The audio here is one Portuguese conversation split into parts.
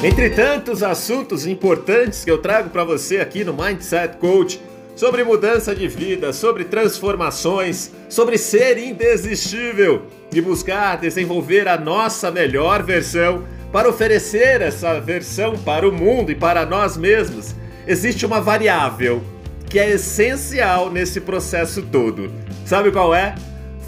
Entre tantos assuntos importantes que eu trago para você aqui no Mindset Coach, sobre mudança de vida, sobre transformações, sobre ser indesistível e buscar desenvolver a nossa melhor versão para oferecer essa versão para o mundo e para nós mesmos, existe uma variável que é essencial nesse processo todo. Sabe qual é?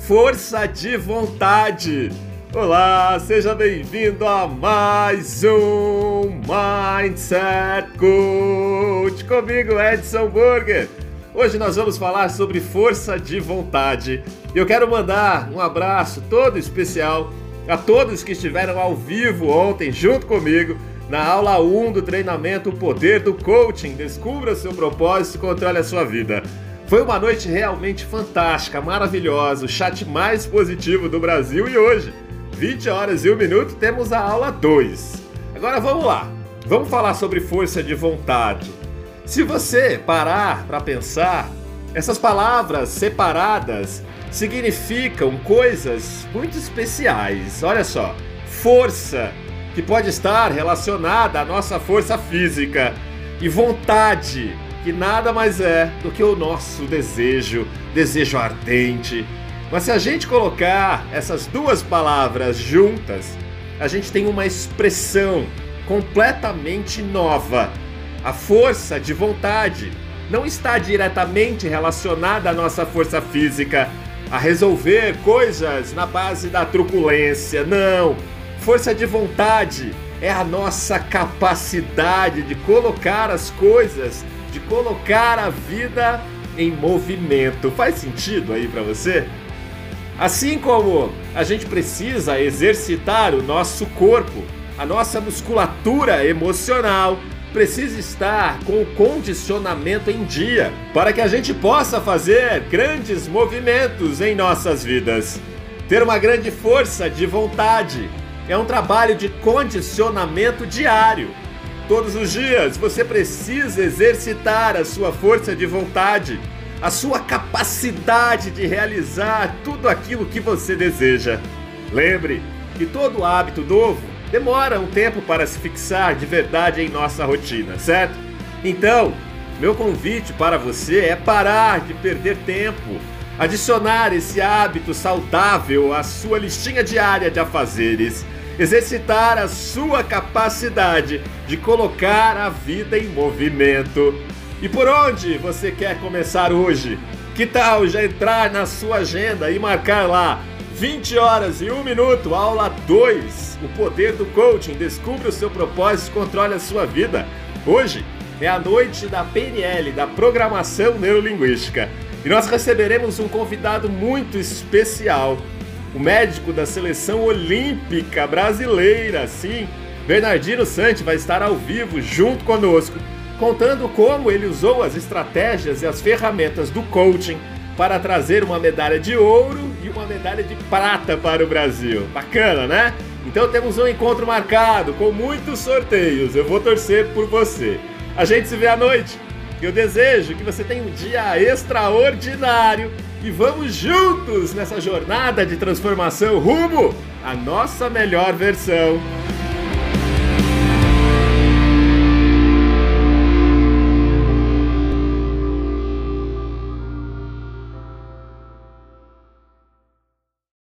Força de vontade. Olá, seja bem-vindo a mais um Mindset Coach comigo, Edson Burger. Hoje nós vamos falar sobre força de vontade. Eu quero mandar um abraço todo especial a todos que estiveram ao vivo ontem junto comigo na aula 1 do treinamento O Poder do Coaching. Descubra seu propósito e controle a sua vida. Foi uma noite realmente fantástica, maravilhosa, o chat mais positivo do Brasil e hoje 20 horas e 1 minuto, temos a aula 2. Agora vamos lá. Vamos falar sobre força de vontade. Se você parar para pensar, essas palavras separadas significam coisas muito especiais. Olha só, força, que pode estar relacionada à nossa força física, e vontade, que nada mais é do que o nosso desejo, desejo ardente, mas se a gente colocar essas duas palavras juntas, a gente tem uma expressão completamente nova. A força de vontade não está diretamente relacionada à nossa força física, a resolver coisas na base da truculência. Não! Força de vontade é a nossa capacidade de colocar as coisas, de colocar a vida em movimento. Faz sentido aí para você? Assim como a gente precisa exercitar o nosso corpo, a nossa musculatura emocional precisa estar com o condicionamento em dia para que a gente possa fazer grandes movimentos em nossas vidas. Ter uma grande força de vontade é um trabalho de condicionamento diário. Todos os dias você precisa exercitar a sua força de vontade a sua capacidade de realizar tudo aquilo que você deseja. Lembre que todo hábito novo demora um tempo para se fixar de verdade em nossa rotina, certo? Então, meu convite para você é parar de perder tempo, adicionar esse hábito saudável à sua listinha diária de afazeres, exercitar a sua capacidade de colocar a vida em movimento. E por onde você quer começar hoje? Que tal já entrar na sua agenda e marcar lá 20 horas e 1 minuto, aula 2, o poder do coaching, descubra o seu propósito, controle a sua vida. Hoje é a noite da PNL, da Programação Neurolinguística, e nós receberemos um convidado muito especial, o médico da seleção olímpica brasileira, sim, Bernardino Santi vai estar ao vivo junto conosco contando como ele usou as estratégias e as ferramentas do coaching para trazer uma medalha de ouro e uma medalha de prata para o Brasil. Bacana, né? Então temos um encontro marcado com muitos sorteios. Eu vou torcer por você. A gente se vê à noite. Eu desejo que você tenha um dia extraordinário e vamos juntos nessa jornada de transformação rumo à nossa melhor versão.